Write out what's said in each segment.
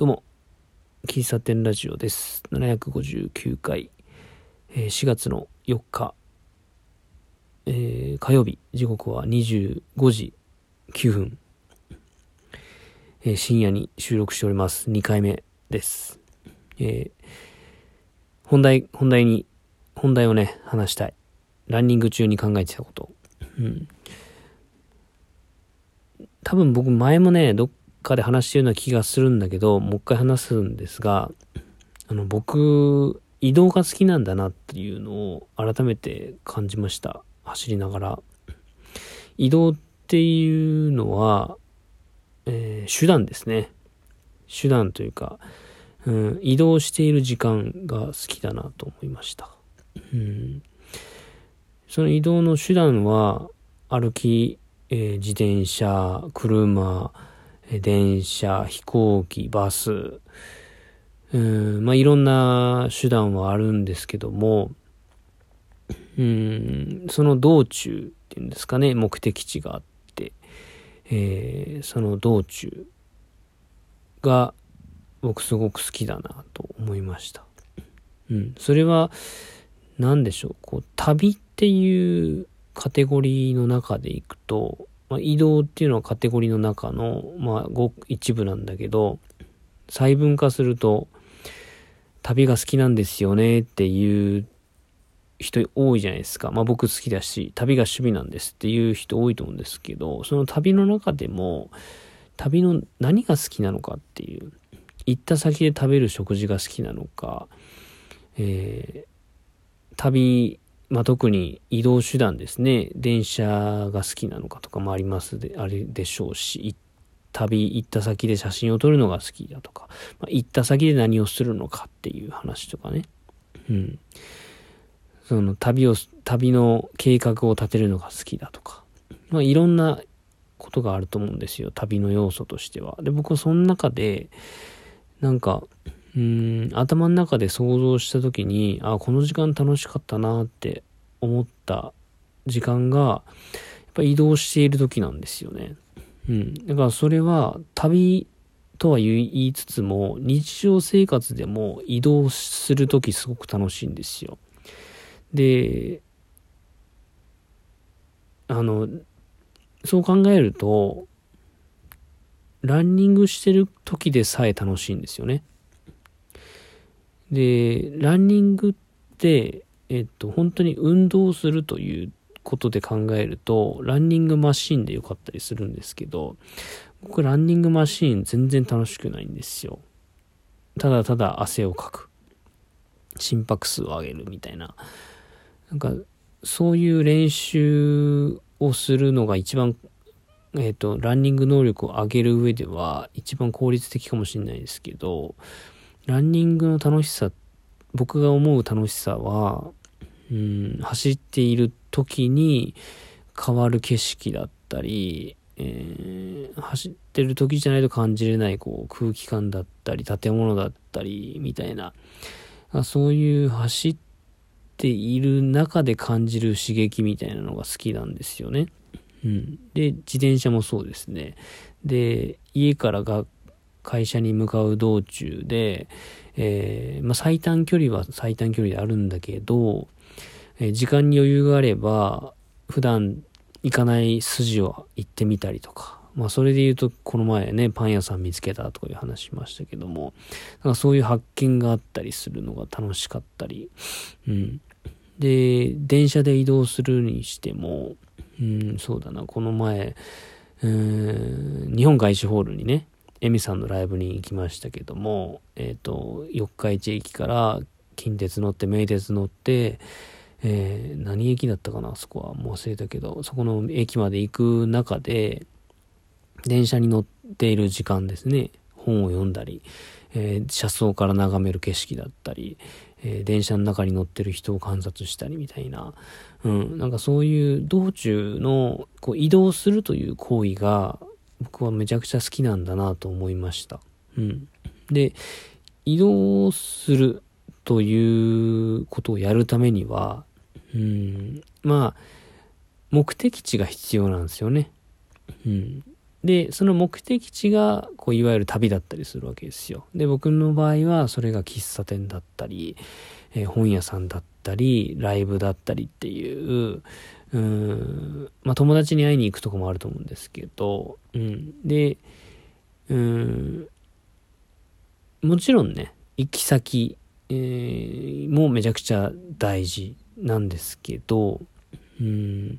どうも、喫茶店ラジオです。759回、えー、4月の4日、えー、火曜日、時刻は25時9分、えー、深夜に収録しております。2回目です。え本題、本題に、本題をね、話したい。ランニング中に考えてたこと。うん。多分僕前もね、どっかで話してるような気がするんだけど、もう一回話すんですが、あの、僕、移動が好きなんだなっていうのを改めて感じました。走りながら。移動っていうのは、えー、手段ですね。手段というか、うん、移動している時間が好きだなと思いました。うん、その移動の手段は、歩き、えー、自転車、車、電車、飛行機、バス、うん、まあ、いろんな手段はあるんですけども、うん、その道中っていうんですかね、目的地があって、えー、その道中が僕すごく好きだなと思いました。うん、それは何でしょう、こう、旅っていうカテゴリーの中でいくと、まあ、移動っていうのはカテゴリーの中の、まあ、ご一部なんだけど、細分化すると、旅が好きなんですよねっていう人多いじゃないですか。まあ僕好きだし、旅が趣味なんですっていう人多いと思うんですけど、その旅の中でも、旅の何が好きなのかっていう、行った先で食べる食事が好きなのか、えー、旅まあ、特に移動手段ですね。電車が好きなのかとかもありますで、あれでしょうし、旅行った先で写真を撮るのが好きだとか、まあ、行った先で何をするのかっていう話とかね。うん。その旅を、旅の計画を立てるのが好きだとか。まあいろんなことがあると思うんですよ。旅の要素としては。で、僕はその中で、なんか、うん、頭の中で想像した時に、あ、この時間楽しかったなって思った時間が、やっぱ移動している時なんですよね。うん。だからそれは旅とは言いつつも、日常生活でも移動する時すごく楽しいんですよ。で、あの、そう考えると、ランニングしてる時でさえ楽しいんですよね。で、ランニングって、えっと、本当に運動するということで考えると、ランニングマシーンでよかったりするんですけど、僕ランニングマシーン全然楽しくないんですよ。ただただ汗をかく。心拍数を上げるみたいな。なんか、そういう練習をするのが一番、えっ、と、ランニング能力を上げる上では一番効率的かもしれないですけど、ランニングの楽しさ、僕が思う楽しさは、うん、走っている時に変わる景色だったり、えー、走ってる時じゃないと感じれないこう空気感だったり、建物だったり、みたいな、そういう走っている中で感じる刺激みたいなのが好きなんですよね。うん。で、自転車もそうですね。で、家から学会社に向かう道中で、えー、まあ、最短距離は最短距離であるんだけど、えー、時間に余裕があれば、普段行かない筋を行ってみたりとか、まあ、それで言うと、この前ね、パン屋さん見つけたとかいう話しましたけども、なんかそういう発見があったりするのが楽しかったり、うん。で、電車で移動するにしても、うん、そうだな、この前、うん、日本外資ホールにね、エミさんのライブに行きましたけども、えっ、ー、と、四日市駅から近鉄乗って、名鉄乗って、えー、何駅だったかな、そこはもう忘れたけど、そこの駅まで行く中で、電車に乗っている時間ですね、本を読んだり、えー、車窓から眺める景色だったり、えー、電車の中に乗ってる人を観察したりみたいな、うん、なんかそういう道中のこう移動するという行為が僕はめちゃくちゃ好きなんだなと思いました。うん。で、移動するということをやるためには、うん、まあ、目的地が必要なんですよね。うん。で、その目的地が、こう、いわゆる旅だったりするわけですよ。で、僕の場合は、それが喫茶店だったり、えー、本屋さんだったり、ライブだったりっていう、うん、まあ、友達に会いに行くとこもあると思うんですけど、うん。で、うん、もちろんね、行き先、えー、もめちゃくちゃ大事なんですけど、うん、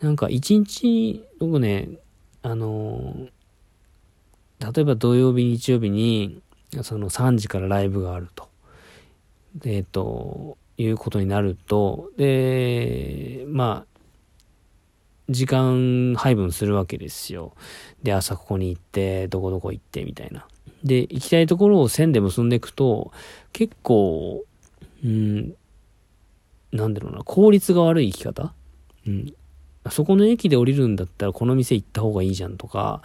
なんか一日、僕ね、あの例えば土曜日、日曜日に、その3時からライブがあると。えっ、ー、と、いうことになると、で、まあ、時間配分するわけですよ。で、朝ここに行って、どこどこ行って、みたいな。で、行きたいところを線で結んでいくと、結構、うん、なんだろうな、効率が悪い生き方うん。そこの駅で降りるんだったらこの店行った方がいいじゃんとか、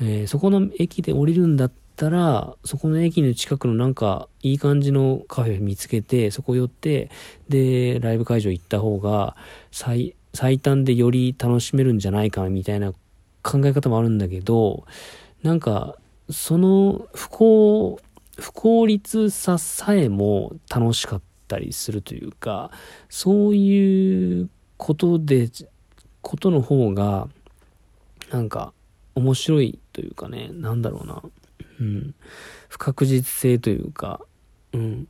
えー、そこの駅で降りるんだったら、そこの駅の近くのなんかいい感じのカフェ見つけて、そこ寄って、で、ライブ会場行った方が最、最短でより楽しめるんじゃないかみたいな考え方もあるんだけど、なんか、その不幸、不効率ささえも楽しかったりするというか、そういうことで、ことの方が、なんか、面白いというかね、なんだろうな、うん、不確実性というか、うん、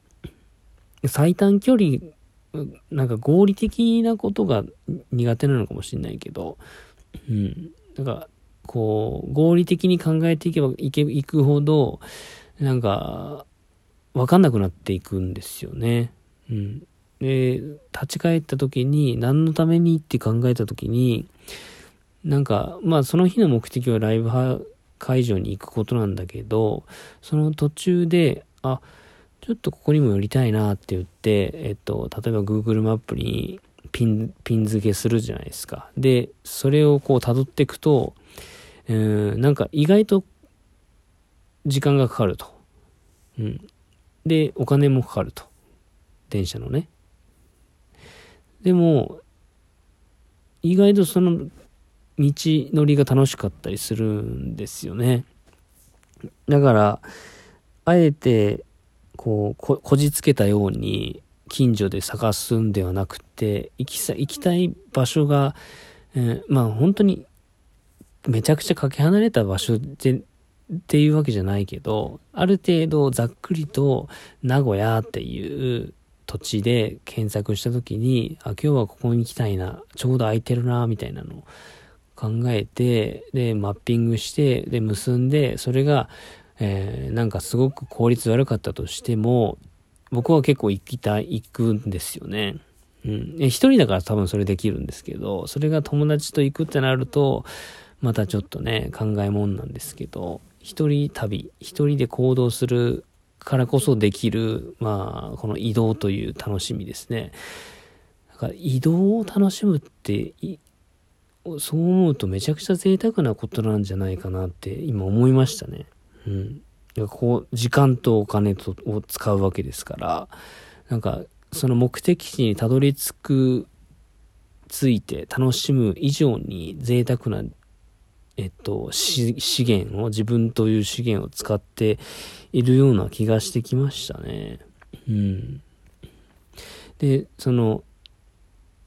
最短距離なんか合理的なことが苦手なのかもしれないけど、うん。なんか、こう、合理的に考えていけばいけ、いくほど、なんか、わかんなくなっていくんですよね。うん。で、立ち返った時に、何のためにって考えた時に、なんか、まあその日の目的はライブ会場に行くことなんだけど、その途中で、あ、ちょっとここにも寄りたいなって言って、えっと、例えば Google マップにピン、ピン付けするじゃないですか。で、それをこう辿っていくと、うん、なんか意外と時間がかかると。うん。で、お金もかかると。電車のね。でも、意外とその道のりが楽しかったりするんですよね。だから、あえてこう、こ、こじつけたように、近所で探すんではなくて、行きさ、行きたい場所が、えー、まあ本当に、めちゃくちゃかけ離れた場所で、っていうわけじゃないけど、ある程度ざっくりと名古屋っていう土地で検索した時に、あ、今日はここに行きたいな、ちょうど空いてるな、みたいなのを考えて、で、マッピングして、で、結んで、それが、えー、なんかすごく効率悪かったとしても、僕は結構行きたい、行くんですよね。うん。一人だから多分それできるんですけど、それが友達と行くってなると、またちょっとね、考えもんなんですけど、一人旅、一人で行動するからこそできる、まあ、この移動という楽しみですね。だから移動を楽しむって、そう思うとめちゃくちゃ贅沢なことなんじゃないかなって今思いましたね。うん。こう、時間とお金とを使うわけですから、なんか、その目的地にたどり着く、ついて楽しむ以上に贅沢な、えっと、資源を、自分という資源を使っているような気がしてきましたね。うん。で、その、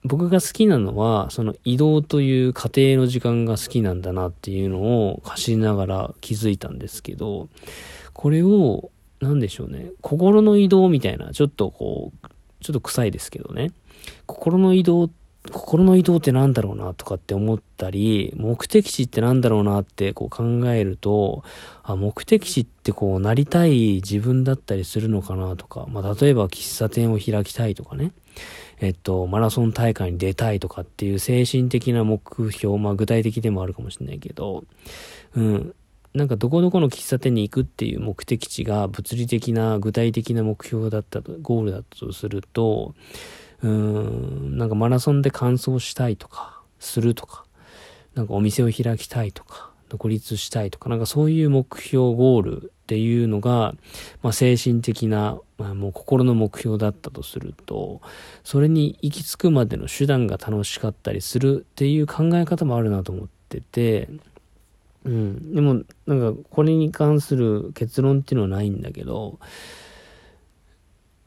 僕が好きなのは、その移動という過程の時間が好きなんだなっていうのを走りながら気づいたんですけど、これを、なんでしょうね、心の移動みたいな、ちょっとこう、ちょっと臭いですけどね、心の移動、心の移動ってなんだろうなとかって思ったり、目的地ってなんだろうなってこう考えると、あ、目的地ってこうなりたい自分だったりするのかなとか、まあ例えば喫茶店を開きたいとかね。えっと、マラソン大会に出たいとかっていう精神的な目標、まあ具体的でもあるかもしれないけど、うん。なんかどこどこの喫茶店に行くっていう目的地が物理的な具体的な目標だったと、ゴールだったとすると、うん、なんかマラソンで完走したいとか、するとか、なんかお店を開きたいとか、独立したいとか、なんかそういう目標、ゴールっていうのが、まあ、精神的な、まあ、もう心の目標だったとすると、それに行き着くまでの手段が楽しかったりするっていう考え方もあるなと思ってて、うん。でも、なんか、これに関する結論っていうのはないんだけど、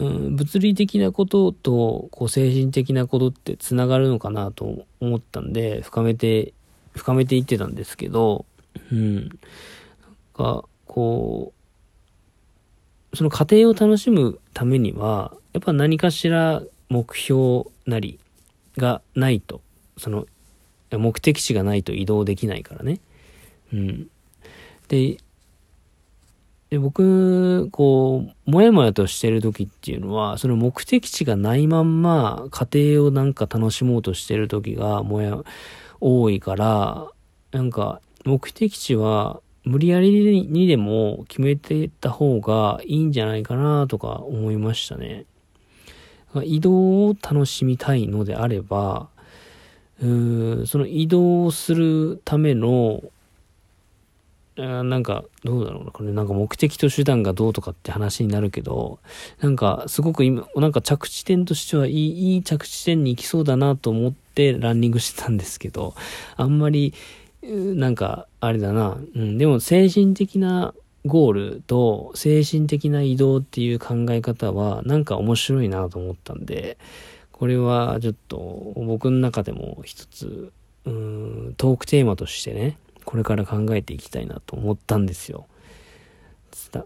うん、物理的なことと、こう、精神的なことってつながるのかなと思ったんで、深めて、深めていってたんですけど、うん。が、こう、その過程を楽しむためには、やっぱ何かしら目標なりがないと、その、目的地がないと移動できないからね。うん。で、で僕、こう、もやもやとしてる時っていうのは、その目的地がないまんま、家庭をなんか楽しもうとしてる時が、もや、多いから、なんか、目的地は、無理やりにでも決めてた方がいいんじゃないかなとか思いましたね。移動を楽しみたいのであれば、うーその移動するためのなんか、どうだろうな。これなんか目的と手段がどうとかって話になるけど、なんかすごく今、なんか着地点としてはいい、いい着地点に行きそうだなと思ってランニングしてたんですけど、あんまり、なんか、あれだな。うん、でも精神的なゴールと精神的な移動っていう考え方はなんか面白いなと思ったんで、これはちょっと僕の中でも一つ、うん、トークテーマとしてね、これから考えていきたいなと思ったんですよ。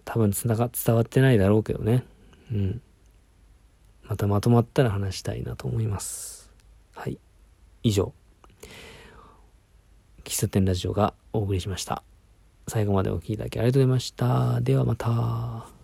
多分つなが、伝わってないだろうけどね。うん。またまとまったら話したいなと思います。はい。以上。喫茶店ラジオがお送りしました。最後までお聴きいただきありがとうございました。ではまた。